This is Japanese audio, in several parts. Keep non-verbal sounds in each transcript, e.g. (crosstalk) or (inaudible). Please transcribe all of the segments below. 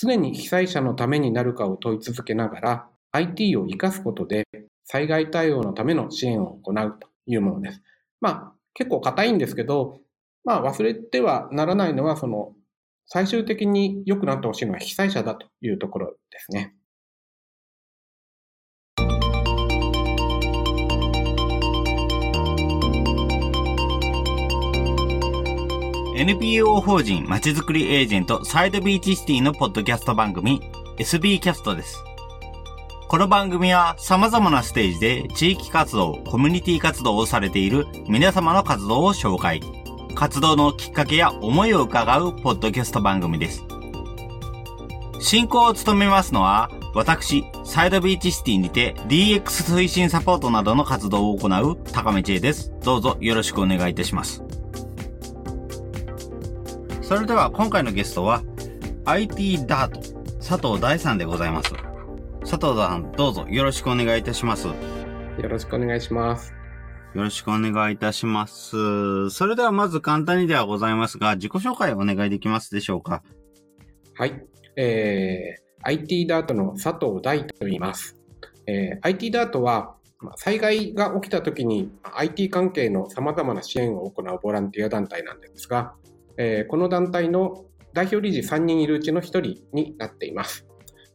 常に被災者のためになるかを問い続けながら、IT を活かすことで災害対応のための支援を行うというものです。まあ、結構硬いんですけど、まあ、忘れてはならないのは、その、最終的に良くなってほしいのは被災者だというところですね。NPO 法人まちづくりエージェントサイドビーチシティのポッドキャスト番組 SB キャストです。この番組は様々なステージで地域活動、コミュニティ活動をされている皆様の活動を紹介。活動のきっかけや思いを伺うポッドキャスト番組です。進行を務めますのは、私、サイドビーチシティにて DX 推進サポートなどの活動を行う高め知恵です。どうぞよろしくお願いいたします。それでは今回のゲストは IT ダート佐藤大さんでございます。佐藤さん、どうぞよろしくお願いいたします。よろしくお願いします。よろしくお願いいたします。それではまず簡単にではございますが、自己紹介をお願いできますでしょうか？はい。えー、IT ダートの佐藤大と言います。えー、IT ダートは、災害が起きた時に IT 関係の様々な支援を行うボランティア団体なんですが、えー、この団体の代表理事3人いるうちの1人になっています。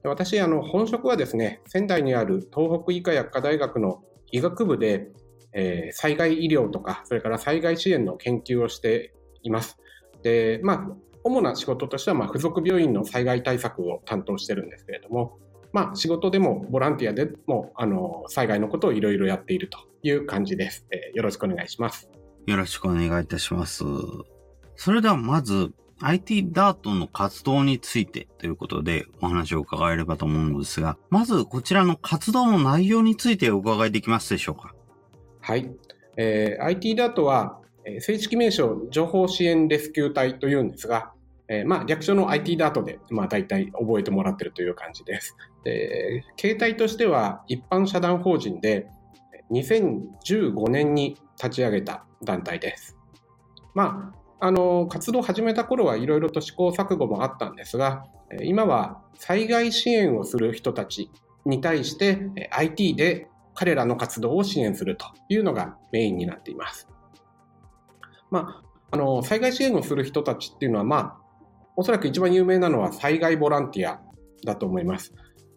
私、あの、本職はですね、仙台にある東北医科薬科大学の医学部で、えー、災害医療とか、それから災害支援の研究をしています。で、まあ、主な仕事としては、まあ、付属病院の災害対策を担当してるんですけれども、まあ、仕事でもボランティアでも、あの、災害のことをいろいろやっているという感じです、えー、よろしくお願いします。よろしくお願いいたします。それではまず、IT ダートの活動についてということでお話を伺えればと思うのですが、まずこちらの活動の内容についてお伺いできますでしょうか？はい。えー、IT ダートは、正式名称情報支援レスキュー隊というんですが、えー、まあ略称の IT ダートで、まあ大体覚えてもらってるという感じです。で、形態としては一般社団法人で2015年に立ち上げた団体です。まあ、あの、活動を始めた頃はいろいろと試行錯誤もあったんですが、今は災害支援をする人たちに対して IT で彼らの活動を支援するというのがメインになっています。まあ、あの、災害支援をする人たちっていうのは、まあ、おそらく一番有名なのは災害ボランティアだと思います。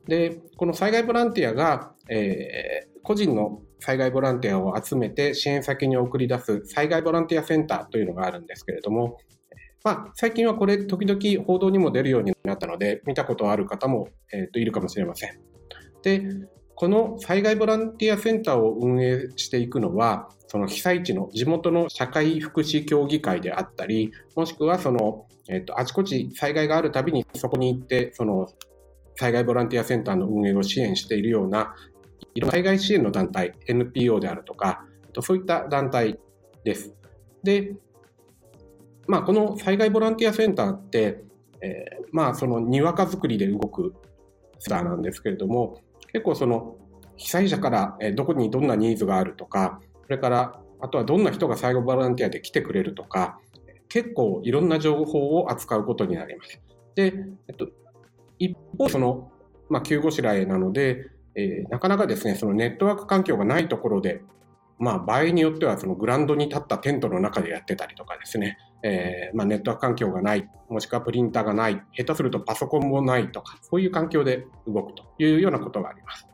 で、この災害ボランティアが、えー、個人の災害ボランティアを集めて支援先に送り出す災害ボランティアセンターというのがあるんですけれども、まあ、最近はこれ時々報道にも出るようになったので見たことある方も、えー、といるかもしれません。で、この災害ボランティアセンターを運営していくのは、その被災地の地元の社会福祉協議会であったり、もしくはその、えっ、ー、と、あちこち災害があるたびにそこに行って、その災害ボランティアセンターの運営を支援しているようないろんな災害支援の団体、NPO であるとか、そういった団体です。で、まあ、この災害ボランティアセンターって、えー、まあ、そのにわか作りで動くセンターなんですけれども、結構その被災者からどこにどんなニーズがあるとか、それからあとはどんな人が災害ボランティアで来てくれるとか、結構いろんな情報を扱うことになります。で、えっと、一方、その、まあ、急ごしらえなので、えー、なかなかですね、そのネットワーク環境がないところで、まあ、場合によってはそのグラウンドに立ったテントの中でやってたりとかですね、えー、まあ、ネットワーク環境がない、もしくはプリンターがない、下手するとパソコンもないとか、そういう環境で動くというようなことがあります。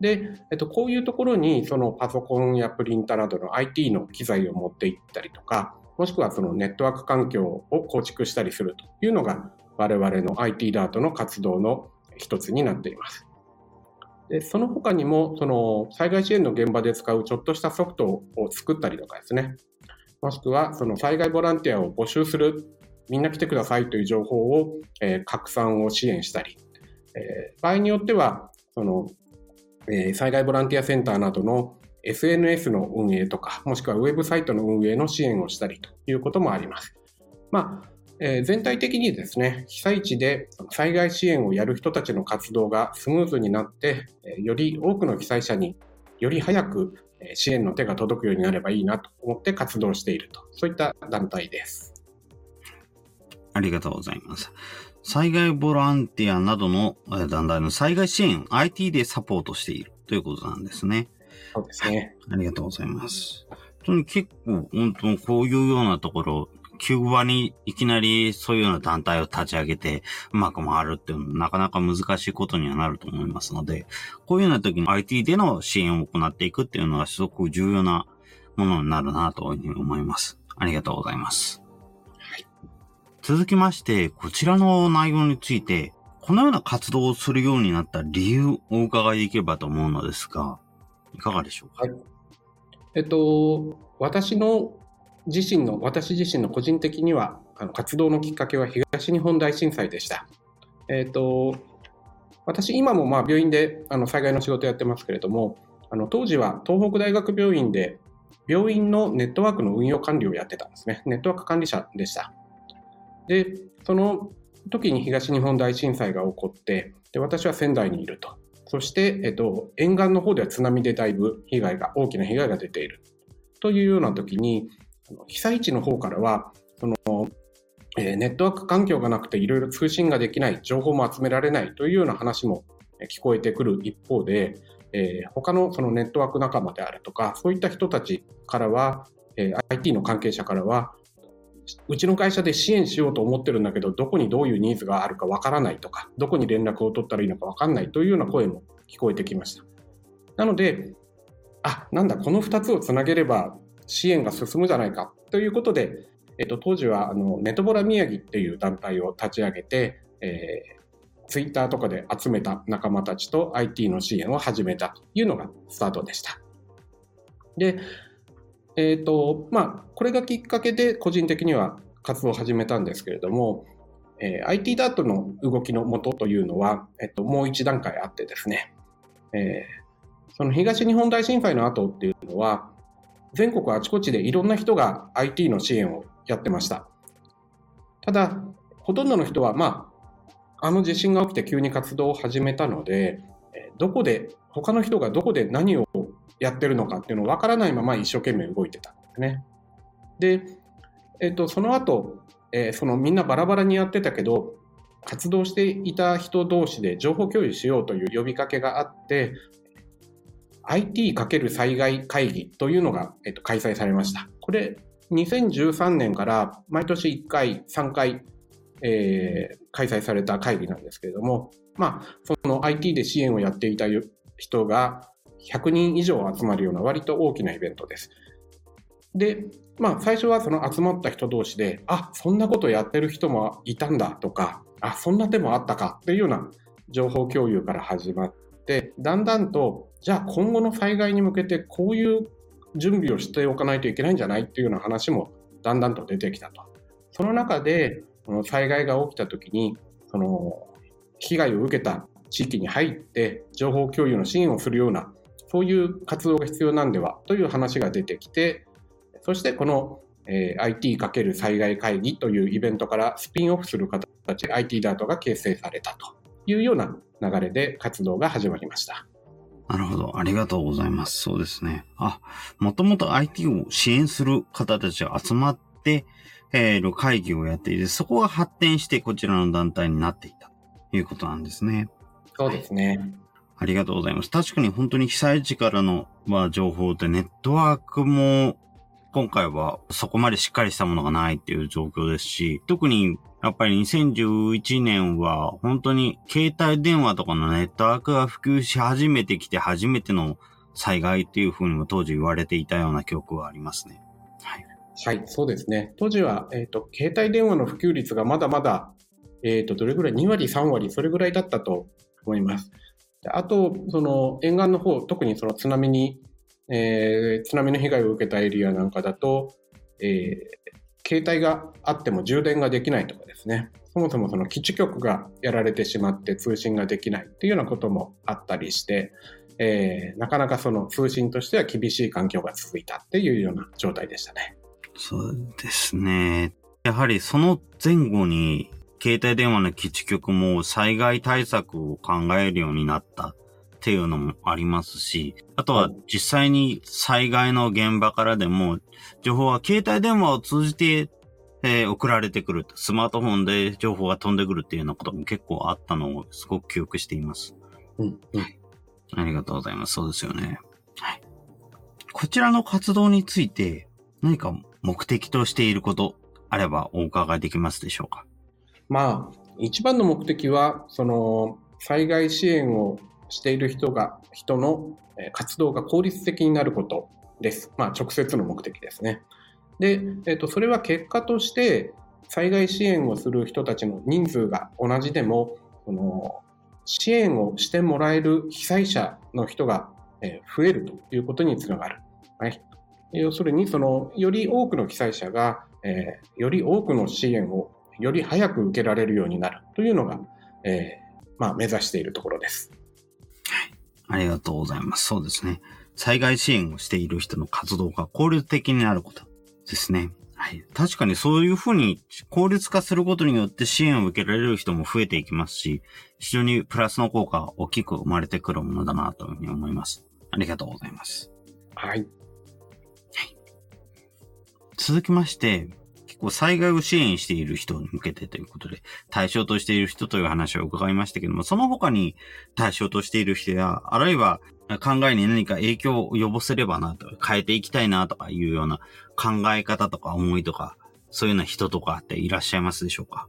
で、えっと、こういうところにそのパソコンやプリンターなどの IT の機材を持っていったりとか、もしくはそのネットワーク環境を構築したりするというのが我々の IT ダートの活動の一つになっています。でその他にもその災害支援の現場で使うちょっとしたソフトを作ったりとかですねもしくはその災害ボランティアを募集するみんな来てくださいという情報を、えー、拡散を支援したり、えー、場合によってはその、えー、災害ボランティアセンターなどの SNS の運営とかもしくはウェブサイトの運営の支援をしたりということもあります。まあえー、全体的にですね、被災地で災害支援をやる人たちの活動がスムーズになって、えー、より多くの被災者により早く支援の手が届くようになればいいなと思って活動していると、そういった団体です。ありがとうございます。災害ボランティアなどの団体の災害支援、IT でサポートしているということなんですね。そうですね。ありがとうございます。本当に結構、本当こういうようなところ、キューバにいきなりそういうような団体を立ち上げてうまく回るっていうのはなかなか難しいことにはなると思いますので、こういうような時に IT での支援を行っていくっていうのはすごく重要なものになるなというふうに思います。ありがとうございます。はい、続きまして、こちらの内容について、このような活動をするようになった理由をお伺いできればと思うのですが、いかがでしょうか？はい、えっと、私の自身の、私自身の個人的には、あの活動のきっかけは東日本大震災でした。えっ、と、私、今もまあ病院であの災害の仕事やってますけれども、あの当時は東北大学病院で病院のネットワークの運用管理をやってたんですね。ネットワーク管理者でした。で、その時に東日本大震災が起こって、で私は仙台にいると。そして、えっと、沿岸の方では津波でだいぶ被害が、大きな被害が出ている。というような時に、被災地の方からは、その、ネットワーク環境がなくていろいろ通信ができない、情報も集められないというような話も聞こえてくる一方で、えー、他のそのネットワーク仲間であるとか、そういった人たちからは、IT の関係者からは、うちの会社で支援しようと思ってるんだけど、どこにどういうニーズがあるかわからないとか、どこに連絡を取ったらいいのかわかんないというような声も聞こえてきました。なので、あ、なんだ、この2つをつなげれば支援が進むじゃないかということで、えっと、当時はあのネトボラ宮城っていう団体を立ち上げて、えー、ツイッターとかで集めた仲間たちと IT の支援を始めたというのがスタートでした。で、えっ、ー、と、まあ、これがきっかけで個人的には活動を始めたんですけれども、えー、IT ダートの動きのもとというのは、えっと、もう一段階あってですね、えー、その東日本大震災の後っていうのは、全国あちこちでいろんな人が IT の支援をやってました。ただ、ほとんどの人は、まあ、あの地震が起きて急に活動を始めたので、どこで、他の人がどこで何をやってるのかっていうのを分からないまま一生懸命動いてたんですね。で、えっ、と、その後、えー、そのみんなバラバラにやってたけど、活動していた人同士で情報共有しようという呼びかけがあって、IT× 災害会議というのが、えっと、開催されました。これ、2013年から毎年1回、3回、えー、開催された会議なんですけれども、まあ、その IT で支援をやっていた人が100人以上集まるような割と大きなイベントです。で、まあ、最初はその集まった人同士で、あ、そんなことやってる人もいたんだとか、あ、そんな手もあったかっていうような情報共有から始まって、だんだんとじゃあ今後の災害に向けてこういう準備をしておかないといけないんじゃないっていうような話もだんだんと出てきたと。その中で、災害が起きた時に、その被害を受けた地域に入って情報共有の支援をするような、そういう活動が必要なんではという話が出てきて、そしてこの、えー、IT× 災害会議というイベントからスピンオフする形で IT ダートが形成されたというような流れで活動が始まりました。なるほど。ありがとうございます。そうですね。あ、もともと IT を支援する方たちが集まって、えー、会議をやっていて、そこが発展してこちらの団体になっていたということなんですね。そうですね。はいありがとうございます。確かに本当に被災地からの、まあ、情報でネットワークも今回はそこまでしっかりしたものがないっていう状況ですし、特にやっぱり2011年は本当に携帯電話とかのネットワークが普及し始めてきて初めての災害っていうふうにも当時言われていたような記憶はありますね。はい。はい、そうですね。当時は、えっ、ー、と、携帯電話の普及率がまだまだ、えっ、ー、と、どれぐらい ?2 割、3割、それぐらいだったと思います。あと、その、沿岸の方、特にその津波に、えー、津波の被害を受けたエリアなんかだと、えー、携帯があっても充電ができないとかですね、そもそもその基地局がやられてしまって通信ができないっていうようなこともあったりして、えー、なかなかその通信としては厳しい環境が続いたっていうような状態でしたね。そうですね。やはりその前後に携帯電話の基地局も災害対策を考えるようになったっていうのもありますし、あとは実際に災害の現場からでも、情報は携帯電話を通じてえー送られてくる。スマートフォンで情報が飛んでくるっていうようなことも結構あったのをすごく記憶しています。うん。うん。ありがとうございます。そうですよね。はい。こちらの活動について何か目的としていることあればお伺いできますでしょうか？まあ、一番の目的は、その、災害支援をしている人が、人の活動が効率的になることです。まあ、直接の目的ですね。で、えっ、と、それは結果として、災害支援をする人たちの人数が同じでも、その、支援をしてもらえる被災者の人が、増えるということにつながる。はい。要するに、その、より多くの被災者が、えーより多くの支援をより早く受けられるようになるというのが、えーまあ、目指しているところです。ありがとうございます。そうですね。災害支援をしている人の活動が効率的になることですね。はい。確かにそういうふうに効率化することによって支援を受けられる人も増えていきますし、非常にプラスの効果が大きく生まれてくるものだなというふうに思います。ありがとうございます。はい。続きまして、構災害を支援している人に向けてということで、対象としている人という話を伺いましたけども、その他に対象としている人や、あるいは考えに何か影響を及ぼせればなと、変えていきたいなとかいうような考え方とか思いとか、そういうような人とかっていらっしゃいますでしょうか？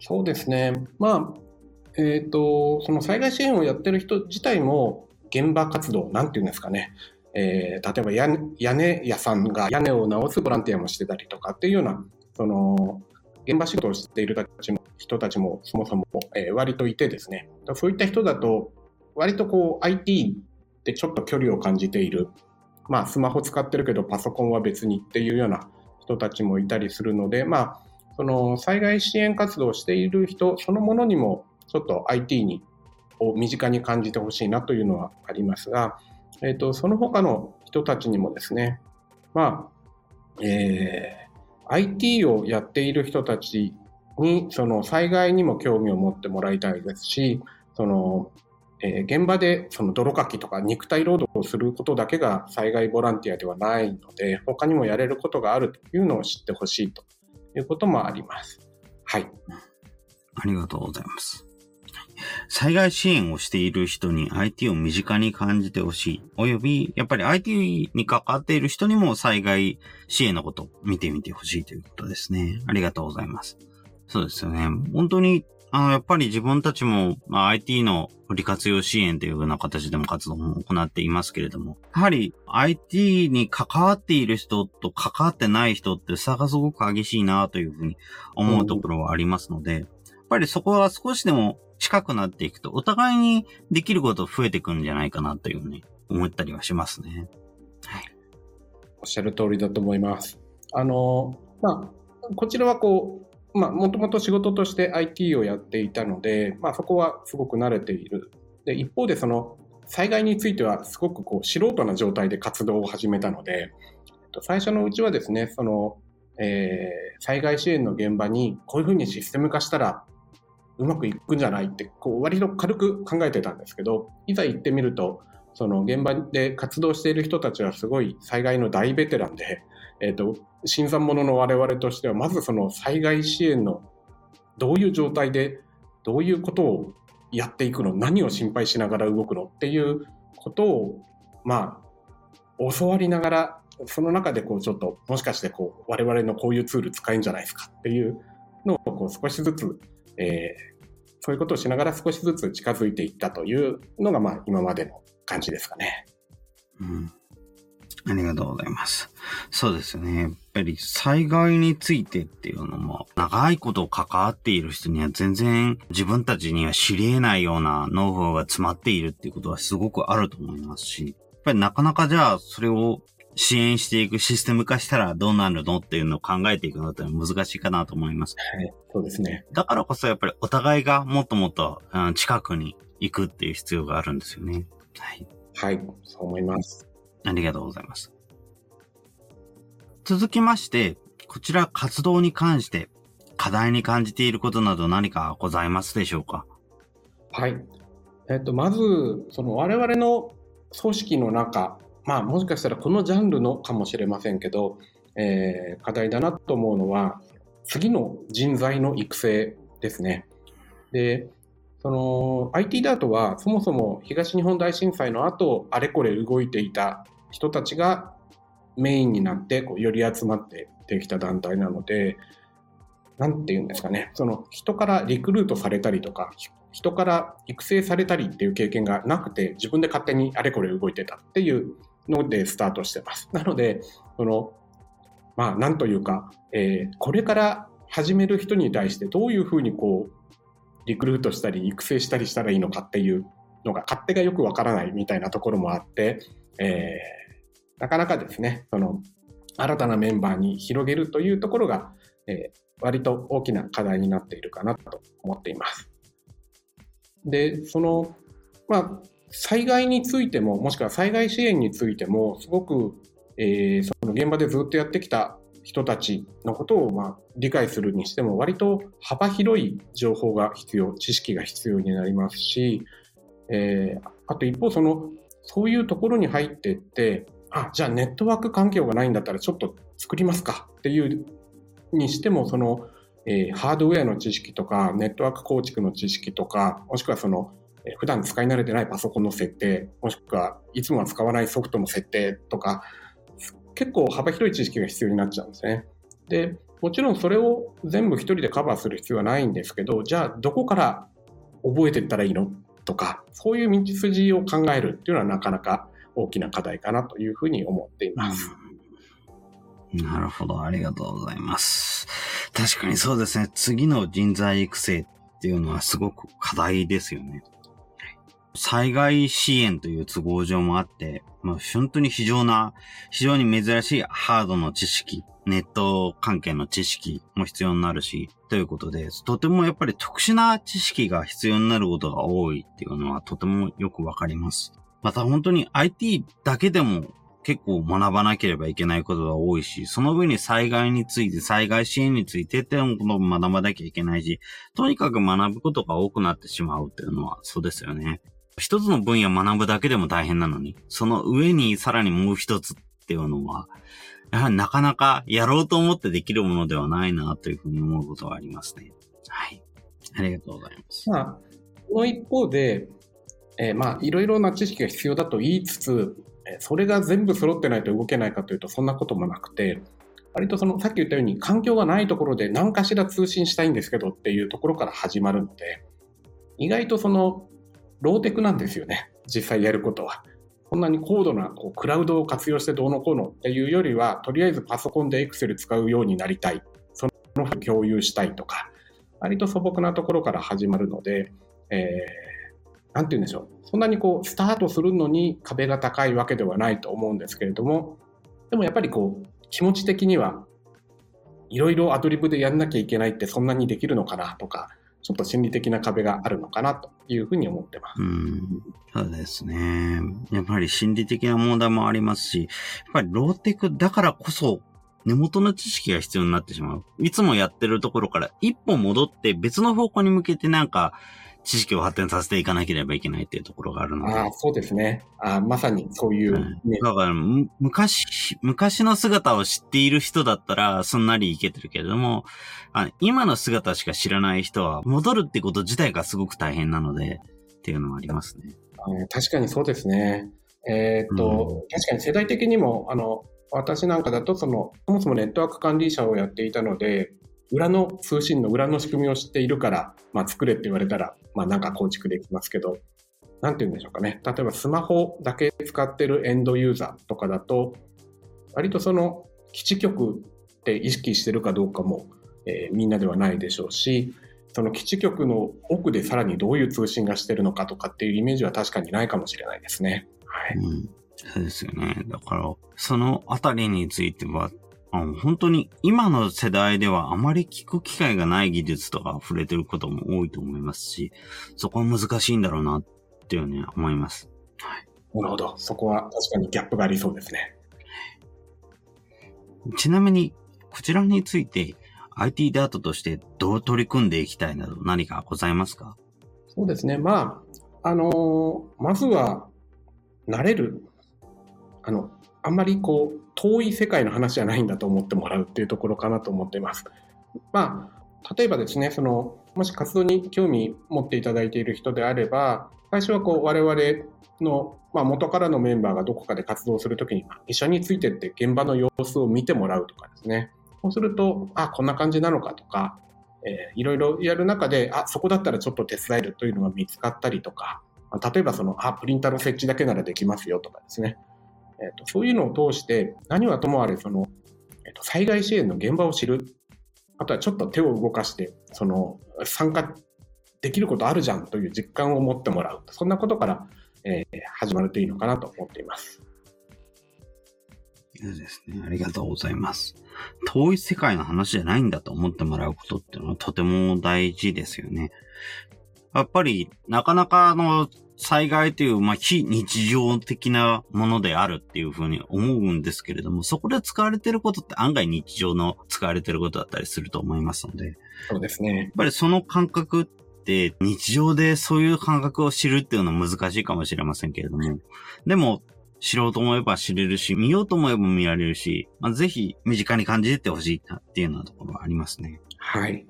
そうですね。まあ、えっ、と、その災害支援をやってる人自体も、現場活動、なんていうんですかね。えー例えば屋屋根屋さんが屋根を直すボランティアもしてたりとかっていうような、その、現場仕事をしている人たちもそもそも、割といてですね。そういった人だと、割とこう IT ってちょっと距離を感じている。まあスマホ使ってるけどパソコンは別にっていうような人たちもいたりするので、まあその災害支援活動をしている人そのものにもちょっと IT にを身近に感じてほしいなというのはありますが、えー、とその他の人たちにもですね、まあえー IT をやっている人たちにその災害にも興味を持ってもらいたいですし、そのえー現場でその泥かきとか肉体労働をすることだけが災害ボランティアではないので、他にもやれることがあるというのを知ってほしいということもあります。はい。ありがとうございます。災害支援をしている人に IT を身近に感じてほしい。および、やっぱり IT に関わっている人にも災害支援のことを見てみてほしいということですね。ありがとうございます。そうですよね。本当に、あの、やっぱり自分たちも、まあ、IT のフリ活用支援というような形でも活動も行っていますけれども、やはり IT に関わっている人と関わってない人って差がすごく激しいなというふうに思うところはありますので、やっぱりそこは少しでも近くなっていくと、お互いにできること増えてくんじゃないかなというふうに思ったりはしますね。はい。おっしゃる通りだと思います。あの、まあ、こちらはこう、まあ、もともと仕事として IT をやっていたので、まあ、そこはすごく慣れている。で、一方でその、災害についてはすごくこう、素人な状態で活動を始めたので、えっと最初のうちはですね、その、えー災害支援の現場にこういうふうにシステム化したらうまくいくんじゃない？って、こう、割と軽く考えてたんですけど、いざ行ってみると、その現場で活動している人たちはすごい災害の大ベテランで、えっ、と、新参者の我々としては、まずその災害支援のどういう状態で、どういうことをやっていくの、何を心配しながら動くのっていうことを、まあ、教わりながら、その中でこうちょっと、もしかしてこう、我々のこういうツール使えんじゃないですかっていうのをこう少しずつ、えーそういうことをしながら少しずつ近づいていったというのが、まあ、今までの感じですかね。うん。ありがとうございます。そうですよね。やっぱり災害についてっていうのも、長いこと関わっている人には全然自分たちには知り得ないようなノウハウが詰まっているっていうことはすごくあると思いますし、やっぱりなかなかじゃあそれを支援していくシステム化したらどうなるのっていうのを考えていくのって難しいかなと思います。はい。そうですね。だからこそやっぱりお互いがもっともっとうん近くに行くっていう必要があるんですよね。はい。はい。そう思います。ありがとうございます。続きまして、こちら活動に関して課題に感じていることなど何かございますでしょうか？はい。えっと、まず、その我々の組織の中、まあ、もしかしたらこのジャンルのかもしれませんけど、えー課題だなと思うのは、次の人材の育成ですね。で、その IT ダートはそもそも東日本大震災の後、あれこれ動いていた人たちがメインになってこうより集まってできた団体なので、なんていうんですかね、その人からリクルートされたりとか、人から育成されたりっていう経験がなくて、自分で勝手にあれこれ動いてたっていうのでスタートしてます。なので、その、まあ、なんというか、えー、これから始める人に対してどういうふうにこう、リクルートしたり育成したりしたらいいのかっていうのが勝手がよくわからないみたいなところもあって、えー、なかなかですね、その、新たなメンバーに広げるというところが、えー、割と大きな課題になっているかなと思っています。で、その、まあ、災害についても、もしくは災害支援についても、すごく、えー、その現場でずっとやってきた人たちのことを、まあ、理解するにしても、割と幅広い情報が必要、知識が必要になりますし、えー、あと一方、その、そういうところに入っていって、あ、じゃあネットワーク環境がないんだったらちょっと作りますかっていうにしても、その、えー、ハードウェアの知識とか、ネットワーク構築の知識とか、もしくはその、普段使い慣れてないパソコンの設定、もしくはいつもは使わないソフトの設定とか、結構幅広い知識が必要になっちゃうんですね。で、もちろんそれを全部一人でカバーする必要はないんですけど、じゃあどこから覚えていったらいいのとか、そういう道筋を考えるっていうのはなかなか大きな課題かなというふうに思っています。なるほど。ありがとうございます。確かにそうですね。次の人材育成っていうのはすごく課題ですよね。災害支援という都合上もあって、まあ、本当に非常な、非常に珍しいハードの知識、ネット関係の知識も必要になるし、ということで、とてもやっぱり特殊な知識が必要になることが多いっていうのはとてもよくわかります。また本当に IT だけでも結構学ばなければいけないことが多いし、その上に災害について、災害支援についてっていうのも学ばなきゃいけないし、とにかく学ぶことが多くなってしまうっていうのはそうですよね。一つの分野を学ぶだけでも大変なのに、その上にさらにもう一つっていうのは、やはりなかなかやろうと思ってできるものではないなというふうに思うことがありますね。はい。ありがとうございます。まあ、この一方で、えー、まあ、いろいろな知識が必要だと言いつつ、それが全部揃ってないと動けないかというと、そんなこともなくて、割とその、さっき言ったように、環境がないところで何かしら通信したいんですけどっていうところから始まるので、意外とその、ローテクなんですよね。実際やることは。こんなに高度なこうクラウドを活用してどうのこうのっていうよりは、とりあえずパソコンで Excel 使うようになりたい。その共有したいとか、割と素朴なところから始まるので、えー、なんて言うんでしょう。そんなにこう、スタートするのに壁が高いわけではないと思うんですけれども、でもやっぱりこう、気持ち的には、いろいろアドリブでやんなきゃいけないってそんなにできるのかなとか、ちょっと心理的な壁があるのかなというふうに思ってます。うん。そうですね。やっぱり心理的な問題もありますし、やっぱりローテクだからこそ、根元の知識が必要になってしまう。いつもやってるところから一歩戻って別の方向に向けてなんか知識を発展させていかなければいけないっていうところがあるので。ああ、そうですね。あまさにそういう、ね、だから、昔、昔の姿を知っている人だったら、すんなりいけてるけれども、あ今の姿しか知らない人は、戻るってこと自体がすごく大変なので、っていうのはありますね。確かにそうですね。えー、っと、うん、確かに世代的にも、あの、私なんかだと、その、そもそもネットワーク管理者をやっていたので、裏の通信の裏の仕組みを知っているから、まあ、作れって言われたら、まあ、なんか構築できますけど、なんて言うんでしょうかね。例えばスマホだけ使ってるエンドユーザーとかだと、割とその基地局って意識してるかどうかも、えー、みんなではないでしょうし、その基地局の奥でさらにどういう通信がしてるのかとかっていうイメージは確かにないかもしれないですね。はい。うん、そうですよね。だから、そのあたりについては、本当に今の世代ではあまり聞く機会がない技術とか触れてることも多いと思いますし、そこは難しいんだろうなっていうね、思います。はい。なるほど。そこは確かにギャップがありそうですね。ちなみに、こちらについて IT ダートとしてどう取り組んでいきたいなど何かございますか？そうですね。まあ、あのー、まずは、慣れる。あの、あんまりこう、遠い世界の話じゃないんだと思ってもらうっていうところかなと思っています。まあ、例えばですね、その、もし活動に興味持っていただいている人であれば、最初はこう、我々の、まあ、元からのメンバーがどこかで活動するときに、一緒についてって現場の様子を見てもらうとかですね。そうすると、あ、こんな感じなのかとか、えー、いろいろやる中で、あ、そこだったらちょっと手伝えるというのが見つかったりとか、例えばその、あ、プリンターの設置だけならできますよとかですね。えーと、そういうのを通して、何はともあれ、その、えーと、災害支援の現場を知る。あとはちょっと手を動かして、その、参加できることあるじゃんという実感を持ってもらう。そんなことから、えー、始まるといいのかなと思っています。いいですね。ありがとうございます。遠い世界の話じゃないんだと思ってもらうことっていうのはとても大事ですよね。やっぱり、なかなかあの、災害という、まあ、非日常的なものであるっていうふうに思うんですけれども、そこで使われてることって案外日常の使われてることだったりすると思いますので。そうですね。やっぱりその感覚って日常でそういう感覚を知るっていうのは難しいかもしれませんけれども、でも、知ろうと思えば知れるし、見ようと思えば見られるし、まあ、ぜひ身近に感じてほしいなっていうようなところはありますね。はい。はい、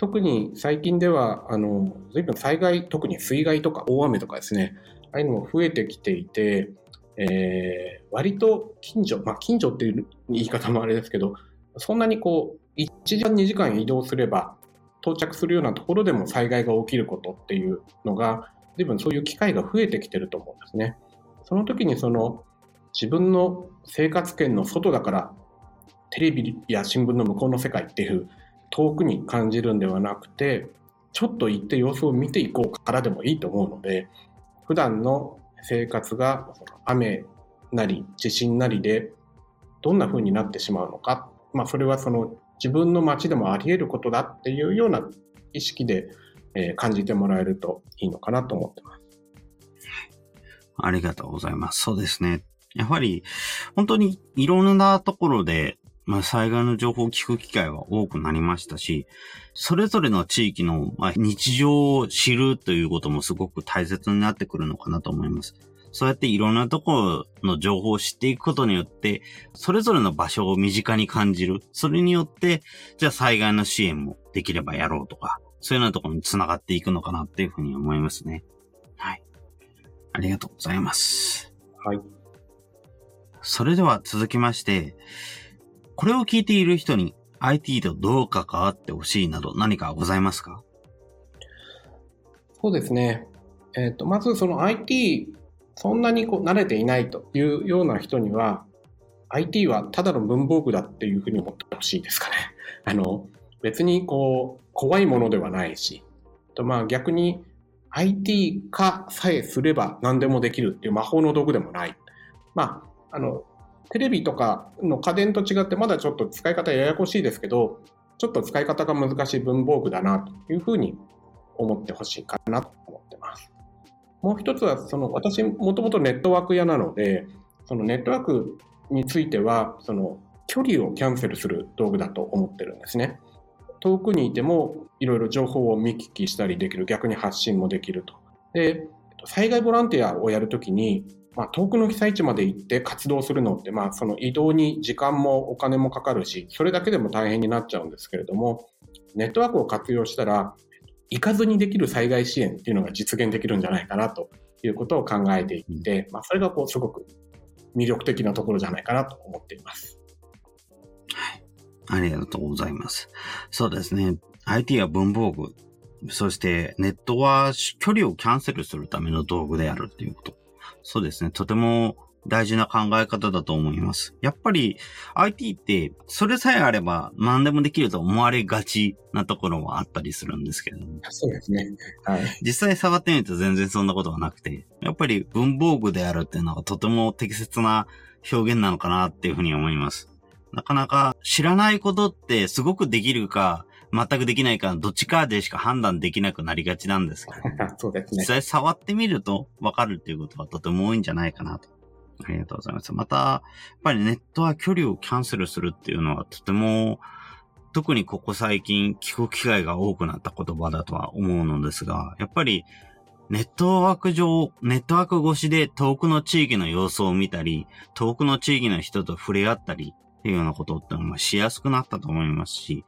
特に最近では、あの、随分災害、特に水害とか大雨とかですね、ああいうのも増えてきていて、えー、割と近所、まあ近所っていう言い方もあれですけど、そんなにこう、1時間2時間移動すれば到着するようなところでも災害が起きることっていうのが、随分そういう機会が増えてきてると思うんですね。その時にその自分の生活圏の外だからテレビや新聞の向こうの世界っていう遠くに感じるんではなくてちょっと行って様子を見ていこうからでもいいと思うので普段の生活が雨なり地震なりでどんな風になってしまうのか、まあ、それはその自分の街でもあり得ることだっていうような意識で感じてもらえるといいのかなと思ってます。ありがとうございます。そうですね。やはり、本当にいろんなところで、まあ、災害の情報を聞く機会は多くなりましたし、それぞれの地域の、まあ、日常を知るということもすごく大切になってくるのかなと思います。そうやっていろんなところの情報を知っていくことによって、それぞれの場所を身近に感じる。それによって、じゃあ災害の支援もできればやろうとか、そういうようなところに繋がっていくのかなっていうふうに思いますね。はい。ありがとうございます。はい。それでは続きまして、これを聞いている人に IT とどう関わってほしいなど何かございますか？そうですね。えっ、ー、と、まずその IT、そんなにこう慣れていないというような人には、IT はただの文房具だっていうふうに思ってほしいですかね。(laughs) あの、別にこう、怖いものではないし、とまあ逆に IT 化さえすれば何でもできるっていう魔法の道具でもない。まあ、あの、テレビとかの家電と違ってまだちょっと使い方ややこしいですけど、ちょっと使い方が難しい文房具だなというふうに思ってほしいかなと思ってます。もう一つは、その私もともとネットワーク屋なので、そのネットワークについては、その距離をキャンセルする道具だと思ってるんですね。遠くにいてもいろいろ情報を見聞きしたりできる、逆に発信もできると。で、災害ボランティアをやるときに、まあ、遠くの被災地まで行って活動するのって、まあ、その移動に時間もお金もかかるし、それだけでも大変になっちゃうんですけれども、ネットワークを活用したら、行かずにできる災害支援っていうのが実現できるんじゃないかなということを考えていて、まあ、それがこうすごく魅力的なところじゃないかなと思っています。ありがとうございます。そうですね。IT は文房具、そしてネットは距離をキャンセルするための道具であるっていうこと。そうですね。とても大事な考え方だと思います。やっぱり IT ってそれさえあれば何でもできると思われがちなところはあったりするんですけれども。そうですね。はい。実際触ってみると全然そんなことはなくて、やっぱり文房具であるっていうのがとても適切な表現なのかなっていうふうに思います。なかなか知らないことってすごくできるか、全くできないか、どっちかでしか判断できなくなりがちなんですけど、(laughs) そうですね。実際触ってみると分かるっていうことはとても多いんじゃないかなと。ありがとうございます。また、やっぱりネットは距離をキャンセルするっていうのはとても、特にここ最近聞く機会が多くなった言葉だとは思うのですが、やっぱりネットワーク上、ネットワーク越しで遠くの地域の様子を見たり、遠くの地域の人と触れ合ったり、っていうようなことってのもしやすくなったと思いますし、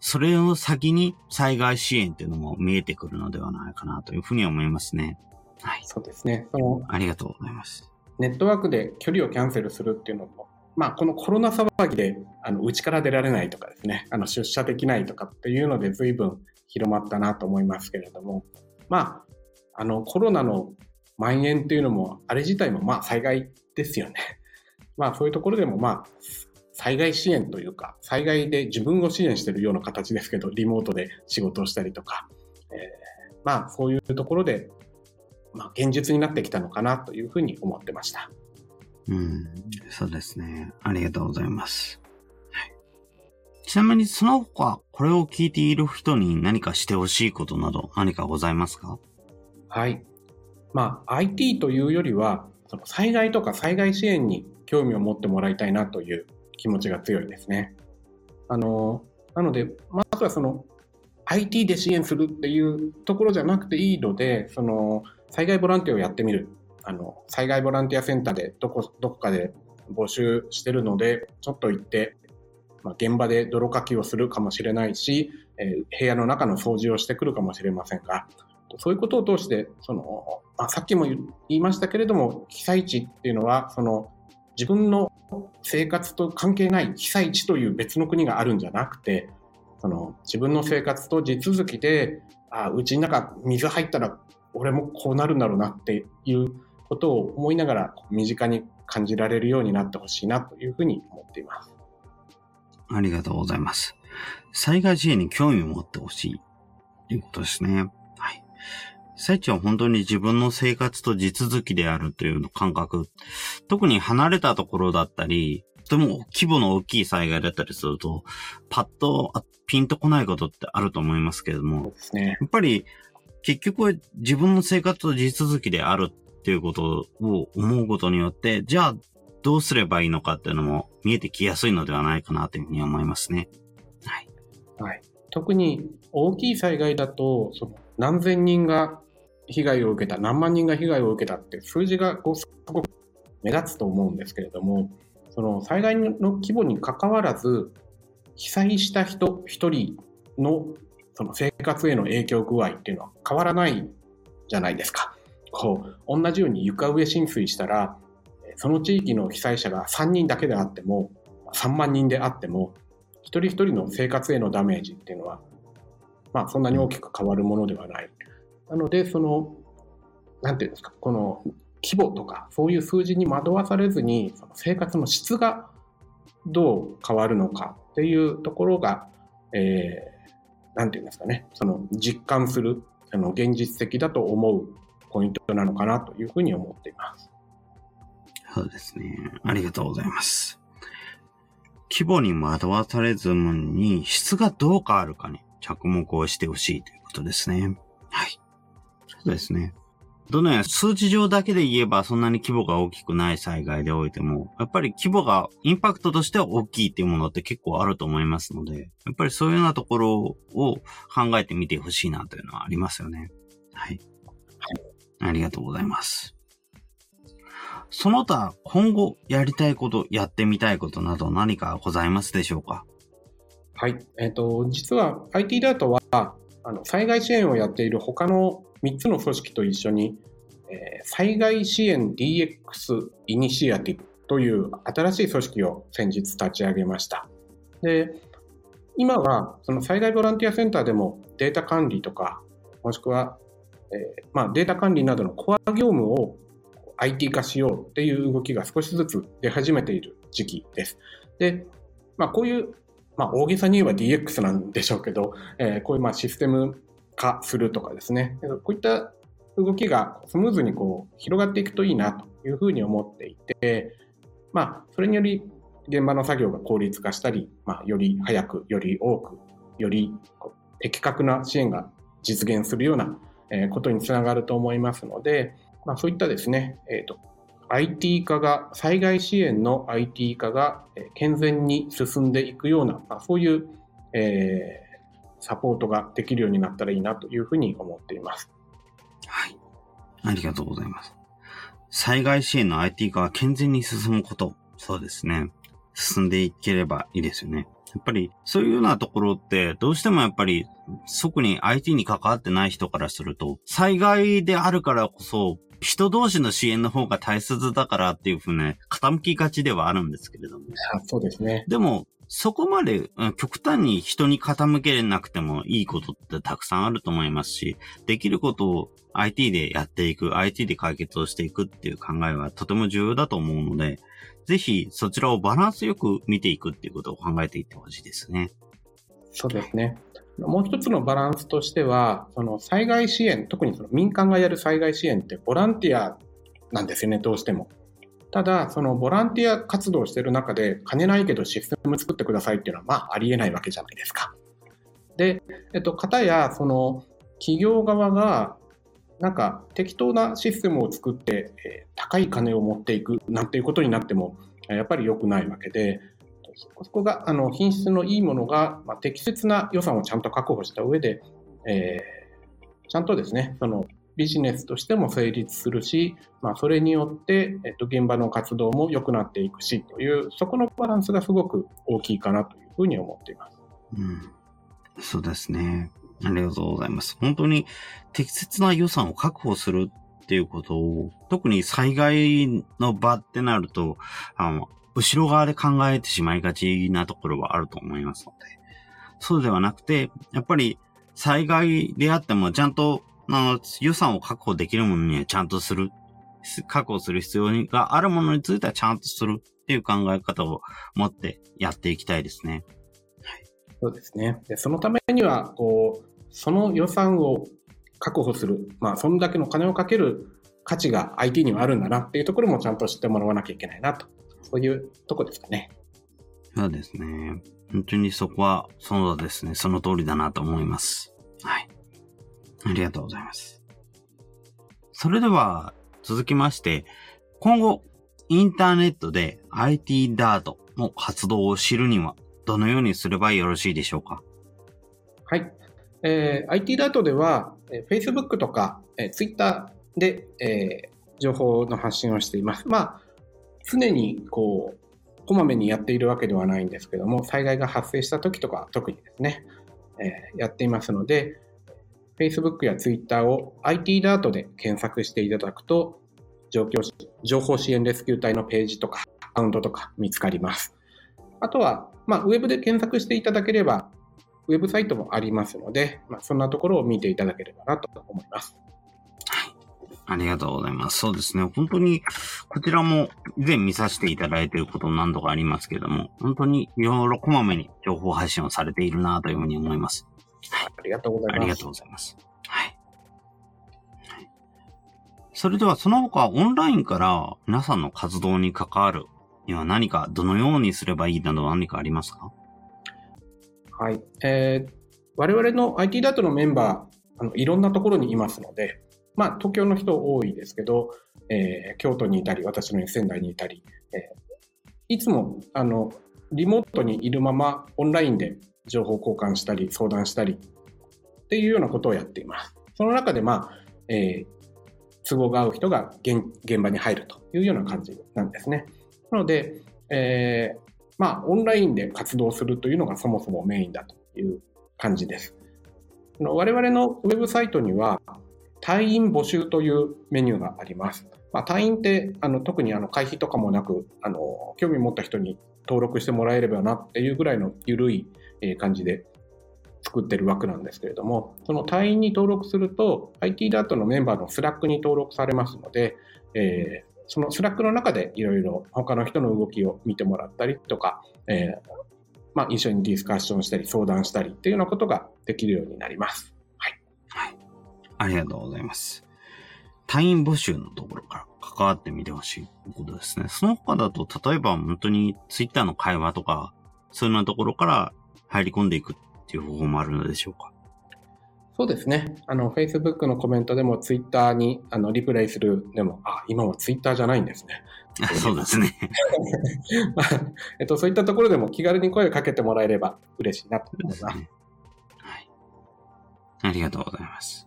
それを先に災害支援っていうのも見えてくるのではないかなというふうに思いますね。はい。そうですね。そのありがとうございます。ネットワークで距離をキャンセルするっていうのも、まあ、このコロナ騒ぎで、あの、家から出られないとかですね、あの、出社できないとかっていうので随分広まったなと思いますけれども、まあ、あの、コロナの蔓延っていうのも、あれ自体もまあ災害ですよね。(laughs) まあそういうところでもまあ、災害支援というか、災害で自分を支援しているような形ですけど、リモートで仕事をしたりとか、えー、まあそういうところで、まあ現実になってきたのかなというふうに思ってました。うん、そうですね。ありがとうございます。はい、ちなみにその他、これを聞いている人に何かしてほしいことなど何かございますか？はい。まあ IT というよりは、その災害とか災害支援に興味を持ってもらいたいなという気持ちが強いですね。あの、なので、まずはその IT で支援するっていうところじゃなくていいので、その災害ボランティアをやってみる。あの、災害ボランティアセンターでどこ、どこかで募集してるので、ちょっと行って、まあ、現場で泥かきをするかもしれないし、えー、部屋の中の掃除をしてくるかもしれませんが、そういうことを通して、その、まあ、さっきも言いましたけれども、被災地っていうのは、その、自分の生活と関係ない被災地という別の国があるんじゃなくて、その自分の生活と地続きで、あうちの中水入ったら俺もこうなるんだろうなっていうことを思いながら身近に感じられるようになってほしいなというふうに思っています。ありがとうございます。災害支援に興味を持ってほしいということですね。はい。被災地は本当に自分の生活と地続きであるという感覚。特に離れたところだったり、とても規模の大きい災害だったりすると、パッとピンとこないことってあると思いますけれども、ね、やっぱり結局は自分の生活と地続きであるっていうことを思うことによって、じゃあどうすればいいのかっていうのも見えてきやすいのではないかなというふうに思いますね。はい。はい。特に大きい災害だと、その何千人が被害を受けた、何万人が被害を受けたって数字がこうすごく目立つと思うんですけれども、その災害の規模にかかわらず、被災した人一人のその生活への影響具合っていうのは変わらないじゃないですか。こう、同じように床上浸水したら、その地域の被災者が3人だけであっても、3万人であっても、一人一人の生活へのダメージっていうのは、まあそんなに大きく変わるものではない。なので、その、なんていうんですか、この規模とか、そういう数字に惑わされずに、その生活の質がどう変わるのかっていうところが、えー、なんていうんですかね、その実感する、あの現実的だと思うポイントなのかなというふうに思っています。そうですね。ありがとうございます。規模に惑わされずに質がどう変わるかに着目をしてほしいということですね。はい。そうですね。どのような数値上だけで言えばそんなに規模が大きくない災害でおいても、やっぱり規模が、インパクトとしては大きいっていうものって結構あると思いますので、やっぱりそういうようなところを考えてみてほしいなというのはありますよね。はい。はい。ありがとうございます。その他、今後やりたいこと、やってみたいことなど何かございますでしょうか？はい。えっ、ー、と、実は IT ダートは、あの、災害支援をやっている他の3つの組織と一緒に、えー、災害支援 DX イニシアティブという新しい組織を先日立ち上げました。で、今はその災害ボランティアセンターでもデータ管理とか、もしくは、えー、まあ、データ管理などのコア業務を IT 化しようっていう動きが少しずつ出始めている時期です。で、まあ、こういう、まあ、大げさに言えば DX なんでしょうけど、えー、こういうまあシステム化するとかですね、こういった動きがスムーズにこう広がっていくといいなというふうに思っていて、まあ、それにより現場の作業が効率化したり、まあ、より早く、より多く、より的確な支援が実現するようなことにつながると思いますので、まあ、そういったですね、えーと、IT 化が、災害支援の IT 化が健全に進んでいくような、まあ、そういう、えー、サポートができるようになったらいいなというふうに思っています。はい。ありがとうございます。災害支援の IT 化は健全に進むこと。そうですね。進んでいければいいですよね。やっぱり、そういうようなところって、どうしてもやっぱり、特に IT に関わってない人からすると、災害であるからこそ、人同士の支援の方が大切だからっていうふうに、傾きがちではあるんですけれども。そうですね。でも、そこまで極端に人に傾けれなくてもいいことってたくさんあると思いますし、できることを IT でやっていく、IT で解決をしていくっていう考えはとても重要だと思うので、ぜひそちらをバランスよく見ていくっていうことを考えていってほしいですね。そうですね。もう一つのバランスとしては、その災害支援、特にその民間がやる災害支援ってボランティアなんですよね、どうしても。ただ、そのボランティア活動している中で、金ないけどシステム作ってくださいっていうのは、まあ、ありえないわけじゃないですか。で、えっと、方や、その、企業側が、なんか、適当なシステムを作って、えー、高い金を持っていくなんていうことになっても、やっぱり良くないわけで、そこが、あの、品質のいいものが、まあ、適切な予算をちゃんと確保した上で、えー、ちゃんとですね、その、ビジネスとしても成立するし、まあ、それによって、えっと、現場の活動も良くなっていくしという、そこのバランスがすごく大きいかなというふうに思っています。うん。そうですね。ありがとうございます。本当に適切な予算を確保するっていうことを、特に災害の場ってなると、あの、後ろ側で考えてしまいがちなところはあると思いますので、そうではなくて、やっぱり災害であってもちゃんとあの、予算を確保できるものにはちゃんとする。確保する必要があるものについてはちゃんとするっていう考え方を持ってやっていきたいですね。はい。そうですね。でそのためには、こう、その予算を確保する。まあ、そんだけの金をかける価値が IT にはあるんだなっていうところもちゃんと知ってもらわなきゃいけないなと。そういうとこですかね。そうですね。本当にそこは、そうですね。その通りだなと思います。ありがとうございます。それでは、続きまして、今後、インターネットで IT ダートの活動を知るには、どのようにすればよろしいでしょうか？はい。えー、IT ダートでは、えー、Facebook とか、えー、Twitter で、えー、情報の発信をしています。まあ、常にこう、こまめにやっているわけではないんですけども、災害が発生した時とか特にですね、えー、やっていますので、Facebook や Twitter を IT ダートで検索していただくと、状況情報支援レスキュー隊のページとか、アカウントとか見つかります。あとは、まあ、ウェブで検索していただければ、ウェブサイトもありますので、まあ、そんなところを見ていただければなと思います。ありがとうございます。そうですね。本当に、こちらも以前見させていただいていること何度かありますけれども、本当にいろいろこまめに情報配信をされているなというふうに思います。はい。ありがとうございます。ありがとうございます。はい。それではその他オンラインから皆さんの活動に関わるには何かどのようにすればいいなど何かありますか？はい。えー、我々の IT ダートのメンバー、あのいろんなところにいますので、まあ東京の人多いですけど、えー、京都にいたり、私の仙台にいたり、えー、いつもあのリモートにいるままオンラインで情報交換したり、相談したりっていうようなことをやっています。その中で、まあ、えー、都合が合う人が現場に入るというような感じなんですね。なので、えー、まあ、オンラインで活動するというのがそもそもメインだという感じです。我々のウェブサイトには、隊員募集というメニューがあります。まあ、隊員ってあの特にあの会費とかもなくあの興味持った人に登録してもらえればなっていうぐらいの緩い感じで作ってる枠なんですけれども、その隊員に登録すると、IT ダートのメンバーの Slack に登録されますので、えー、そのスラックの中でいろいろ他の人の動きを見てもらったりとか、えー、まあ、一緒にディスカッションしたり相談したりっていうようなことができるようになります。はい。はい。ありがとうございます。隊員募集のところから関わってみてほしいことですね。その他だと、例えば本当にツイッターの会話とか、そういうようなところから入り込んでいくっていう方法もあるのでしょうか？そうですね。あの、Facebook のコメントでも Twitter にあのリプレイするでも、あ、今は Twitter じゃないんですね。そうですね。(laughs) まあ、えっと、そういったところでも気軽に声をかけてもらえれば嬉しいなと思います。ね、はい。ありがとうございます。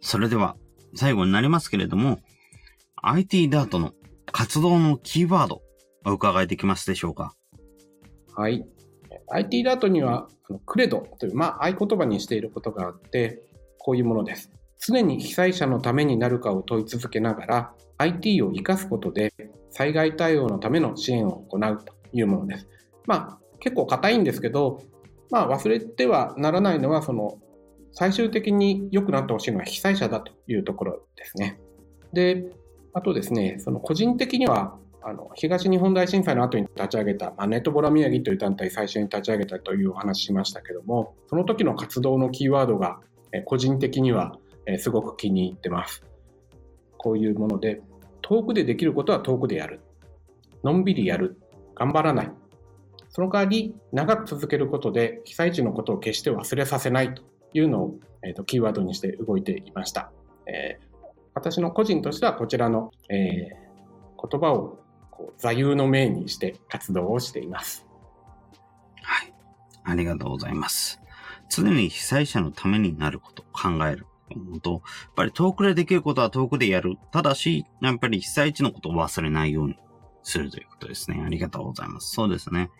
それでは、最後になりますけれども、IT ダートの活動のキーワードお伺いできますでしょうか？はい。IT ダートには、クレドという、まあ、合言葉にしていることがあって、こういうものです。常に被災者のためになるかを問い続けながら、IT を活かすことで災害対応のための支援を行うというものです。まあ、結構硬いんですけど、まあ、忘れてはならないのは、その、最終的に良くなってほしいのは被災者だというところですね。で、あとですね、その個人的には、あの東日本大震災の後に立ち上げた、まあ、ネットボラ宮城という団体最初に立ち上げたというお話しましたけども、その時の活動のキーワードが、え個人的には、えすごく気に入ってます。こういうもので、遠くでできることは遠くでやる。のんびりやる。頑張らない。その代わり、長く続けることで被災地のことを決して忘れさせないというのを、えーと、キーワードにして動いていました。えー、私の個人としてはこちらの、えー、言葉をこう座右の銘にして活動をしています。はい。ありがとうございます。常に被災者のためになることを、考えると、やっぱり遠くでできることは遠くでやる。ただし、やっぱり被災地のことを忘れないようにするということですね。ありがとうございます。そうですね。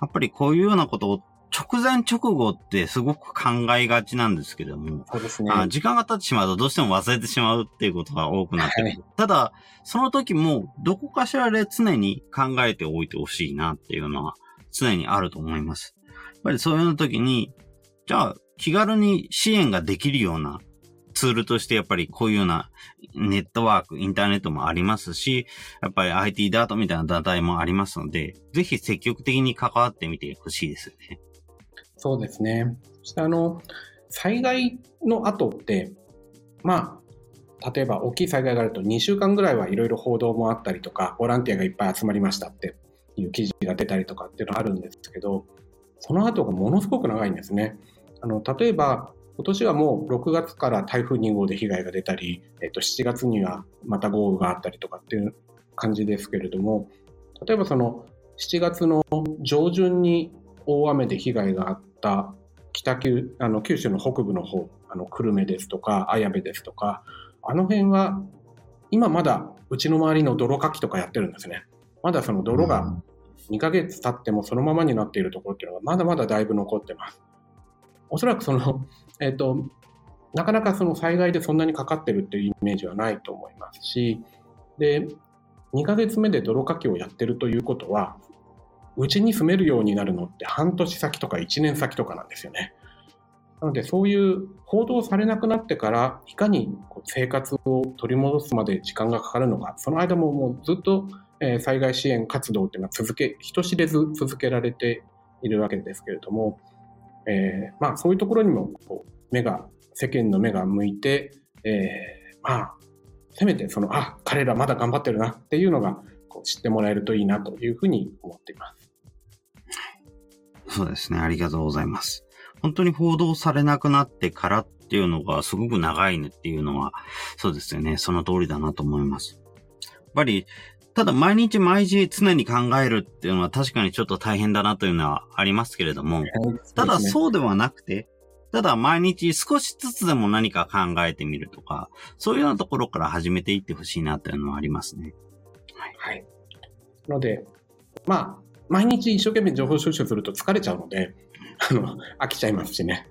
やっぱりこういうようなことを直前直後ってすごく考えがちなんですけども、そうですね。時間が経ってしまうとどうしても忘れてしまうっていうことが多くなってくる。はい、ただ、その時もどこかしらで常に考えておいてほしいなっていうのは常にあると思います。やっぱりそういう時に、じゃあ気軽に支援ができるようなツールとしてやっぱりこういうようなネットワーク、インターネットもありますし、やっぱり IT ダートみたいな団体もありますので、ぜひ積極的に関わってみてほしいですよね。そうですね。そしてあの、災害の後って、まあ、例えば大きい災害があると2週間ぐらいはいろいろ報道もあったりとか、ボランティアがいっぱい集まりましたっていう記事が出たりとかっていうのがあるんですけど、その後がものすごく長いんですね。あの、例えば、今年はもう6月から台風2号で被害が出たり、えっと、7月にはまた豪雨があったりとかっていう感じですけれども、例えばその7月の上旬に大雨で被害があった北九あの九州の北部の方、あの久留米ですとか綾部ですとか、あの辺は今まだうちの周りの泥かきとかやってるんですね。まだその泥が2ヶ月経ってもそのままになっているところっていうのがまだまだだいぶ残ってます。おそらくその、(laughs) えっ、ー、と、なかなかその災害でそんなにかかってるっていうイメージはないと思いますし、で、2ヶ月目で泥かきをやってるということは、うちに住めるようになるのって半年先とか1年先とかなんですよね。なのでそういう報道されなくなってからいかに生活を取り戻すまで時間がかかるのか、その間ももうずっと災害支援活動っていうのは続け、人知れず続けられているわけですけれども、えー、まあそういうところにもこう目が、世間の目が向いて、えー、まあ、せめてその、あ、彼らまだ頑張ってるなっていうのがこう知ってもらえるといいなというふうに思っています。そうですね。ありがとうございます。本当に報道されなくなってからっていうのがすごく長いねっていうのは、そうですよね。その通りだなと思います。やっぱり、ただ毎日毎日常に考えるっていうのは確かにちょっと大変だなというのはありますけれども、ただそうではなくて、ただ毎日少しずつでも何か考えてみるとか、そういうようなところから始めていってほしいなっていうのはありますね。はい。はい。ので、まあ、毎日一生懸命情報収集すると疲れちゃうので、あの、飽きちゃいますしね。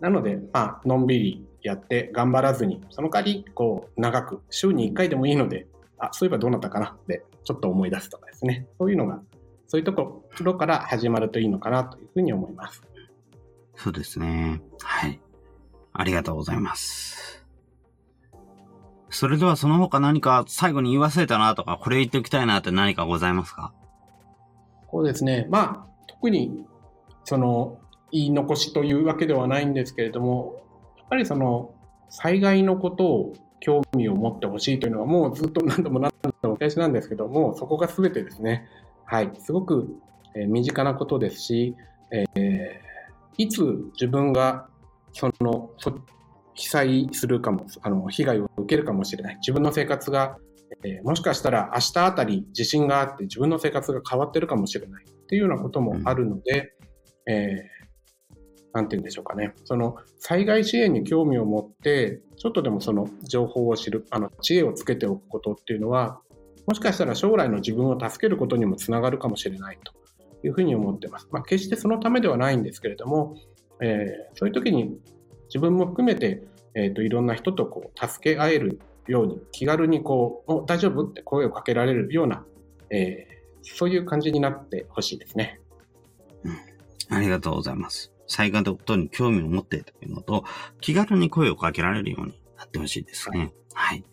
なので、まあ、のんびりやって頑張らずに、その代わり、こう、長く、週に1回でもいいので、あ、そういえばどうなったかなって、ちょっと思い出すとかですね。そういうのが、そういうところから始まるといいのかなというふうに思います。そうですね。はい。ありがとうございます。それではその他何か最後に言い忘れたなとか、これ言っておきたいなって何かございますか？そうですね。まあ、特に、その、言い残しというわけではないんですけれども、やっぱりその、災害のことを興味を持ってほしいというのはもうずっと何度も何度もお返しなんですけども、そこが全てですね。はい。すごく、え身近なことですし、えー、いつ自分がその被災するかも、あの被害を受けるかもしれない。自分の生活が、えー、もしかしたら明日あたり地震があって自分の生活が変わってるかもしれないっていうようなこともあるので、うん、えなんて言うんでしょうかね。その災害支援に興味を持って、ちょっとでもその情報を知る、あの知恵をつけておくことっていうのは、もしかしたら将来の自分を助けることにもつながるかもしれないというふうに思ってます。まあ、決してそのためではないんですけれども、えー、そういう時に自分も含めて、えーと、いろんな人とこう助け合えるように気軽にこう大丈夫？って声をかけられるような、えー、そういう感じになってほしいですね。うん、ありがとうございます。災害のことに興味を持ってというのと、気軽に声をかけられるようになってほしいですね。はい。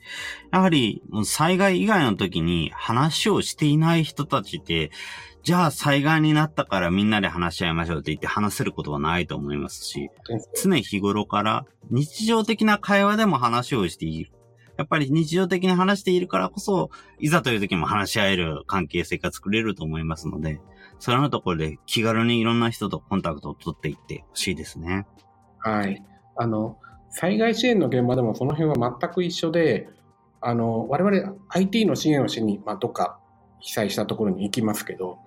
やはり、災害以外の時に話をしていない人たちって、じゃあ災害になったからみんなで話し合いましょうって言って話せることはないと思いますし、常日頃から日常的な会話でも話をしている。やっぱり日常的に話しているからこそ、いざという時も話し合える関係性が作れると思いますので、それのところで気軽にいろんな人とコンタクトを取っていってほしいですね。はい。あの、災害支援の現場でもその辺は全く一緒で、あの、我々 IT の支援をしに、まあ、どっか被災したところに行きますけど、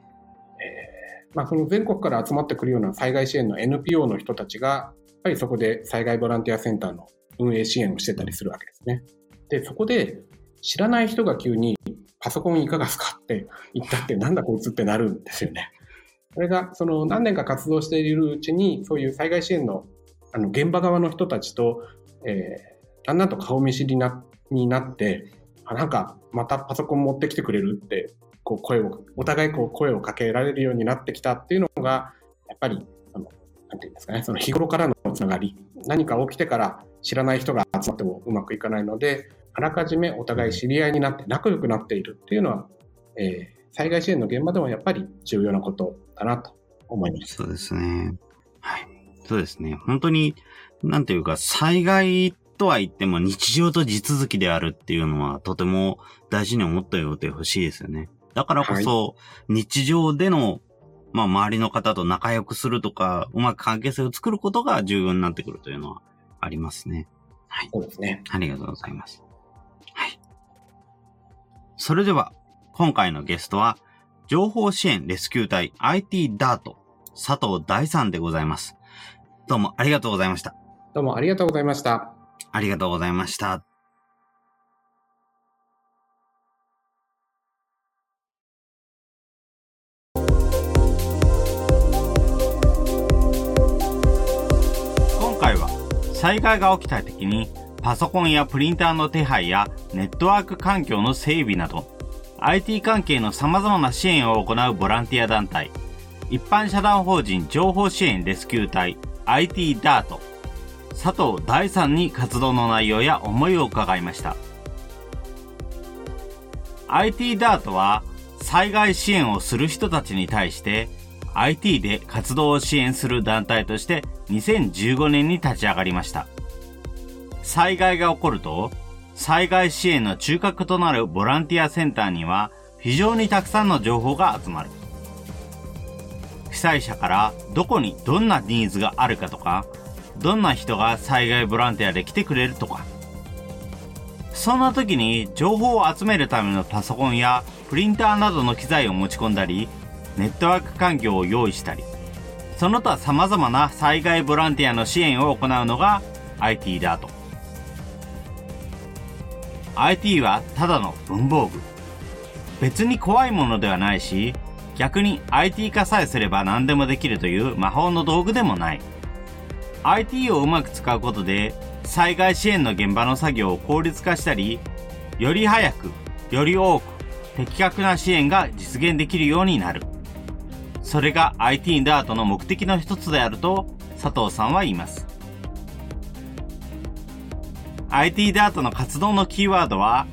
えー、まあ、その全国から集まってくるような災害支援の NPO の人たちが、やっぱりそこで災害ボランティアセンターの運営支援をしてたりするわけですね。で、そこで知らない人が急にパソコンいかがですかって言ったって (laughs) なんだこいつってなるんですよね。それがその何年か活動しているうちにそういう災害支援のあの現場側の人たちと、えー、だんだんと顔見知りなになってあなんかまたパソコン持ってきてくれるってこう声をお互いこう声をかけられるようになってきたっていうのがやっぱりそのなんていうんですかねその日頃からのつながり何か起きてから知らない人が集まってもうまくいかないのであらかじめお互い知り合いになって仲良くなっているっていうのは、えー、災害支援の現場でもやっぱり重要なことだなと思います。そうですね。はい。そうですね。本当に、なんていうか、災害とは言っても日常と地続きであるっていうのはとても大事に思っておいてほしいですよね。だからこそ、日常での、まあ、周りの方と仲良くするとか、うまく関係性を作ることが重要になってくるというのはありますね。はい。そうですね。ありがとうございます。はい。それでは、今回のゲストは、情報支援レスキュー隊 IT ダート佐藤大さんでございます。どうもありがとうございました。どうもありがとうございました。ありがとうございました。災害が起きた時にパソコンやプリンターの手配やネットワーク環境の整備など IT 関係の様々な支援を行うボランティア団体一般社団法人情報支援レスキュー隊 IT ダート佐藤大さんに活動の内容や思いを伺いました。IT ダートは災害支援をする人たちに対して IT で活動を支援する団体として2015年に立ち上がりました。災害が起こると災害支援の中核となるボランティアセンターには非常にたくさんの情報が集まる。被災者からどこにどんなニーズがあるかとか、どんな人が災害ボランティアで来てくれるとか、そんな時に情報を集めるためのパソコンやプリンターなどの機材を持ち込んだり、ネットワーク環境を用意したり、その他様々な災害ボランティアの支援を行うのが IT だと。IT はただの文房具。別に怖いものではないし、逆に IT 化さえすれば何でもできるという魔法の道具でもない。IT をうまく使うことで災害支援の現場の作業を効率化したり、より早く、より多く、的確な支援が実現できるようになる。それが IT ダートの目的の一つであると佐藤さんは言います。IT ダートの活動のキーワードは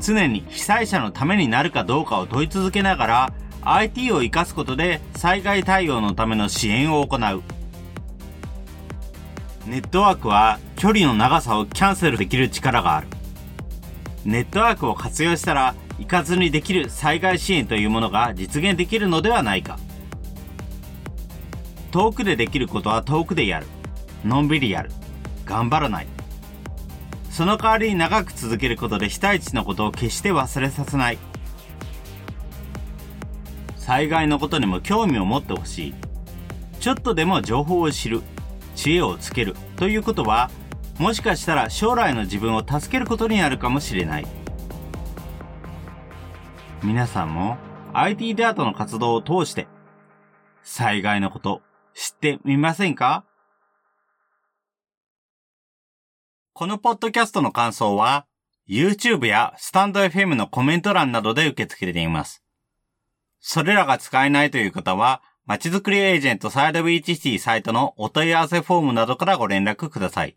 常に被災者のためになるかどうかを問い続けながら IT を活かすことで災害対応のための支援を行う。ネットワークは距離の長さをキャンセルできる力がある。ネットワークを活用したら行かずにできる災害支援というものが実現できるのではないか。遠くでできることは遠くでやる。のんびりやる。頑張らない。その代わりに長く続けることで被災地のことを決して忘れさせない。災害のことにも興味を持ってほしい。ちょっとでも情報を知る、知恵をつけるということは、もしかしたら将来の自分を助けることになるかもしれない。皆さんも IT ダートの活動を通して災害のこと知ってみませんか？このポッドキャストの感想は YouTube やスタンド FM のコメント欄などで受け付けています。それらが使えないという方は、まちづくりエージェントサイドビーチシティサイトのお問い合わせフォームなどからご連絡ください。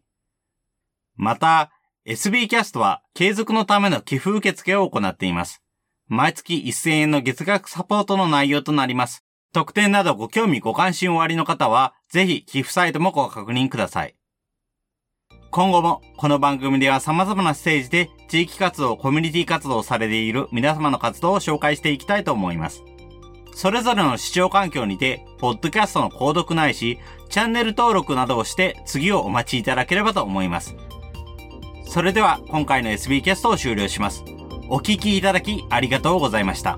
また、SB キャストは継続のための寄付受付を行っています。毎月1000円の月額サポートの内容となります。特典などご興味ご関心おありの方は、ぜひ寄付サイトもご確認ください。今後もこの番組では様々なステージで地域活動、コミュニティ活動をされている皆様の活動を紹介していきたいと思います。それぞれの視聴環境にて、ポッドキャストの購読ないし、チャンネル登録などをして次をお待ちいただければと思います。それでは今回の SB キャストを終了します。お聴きいただきありがとうございました。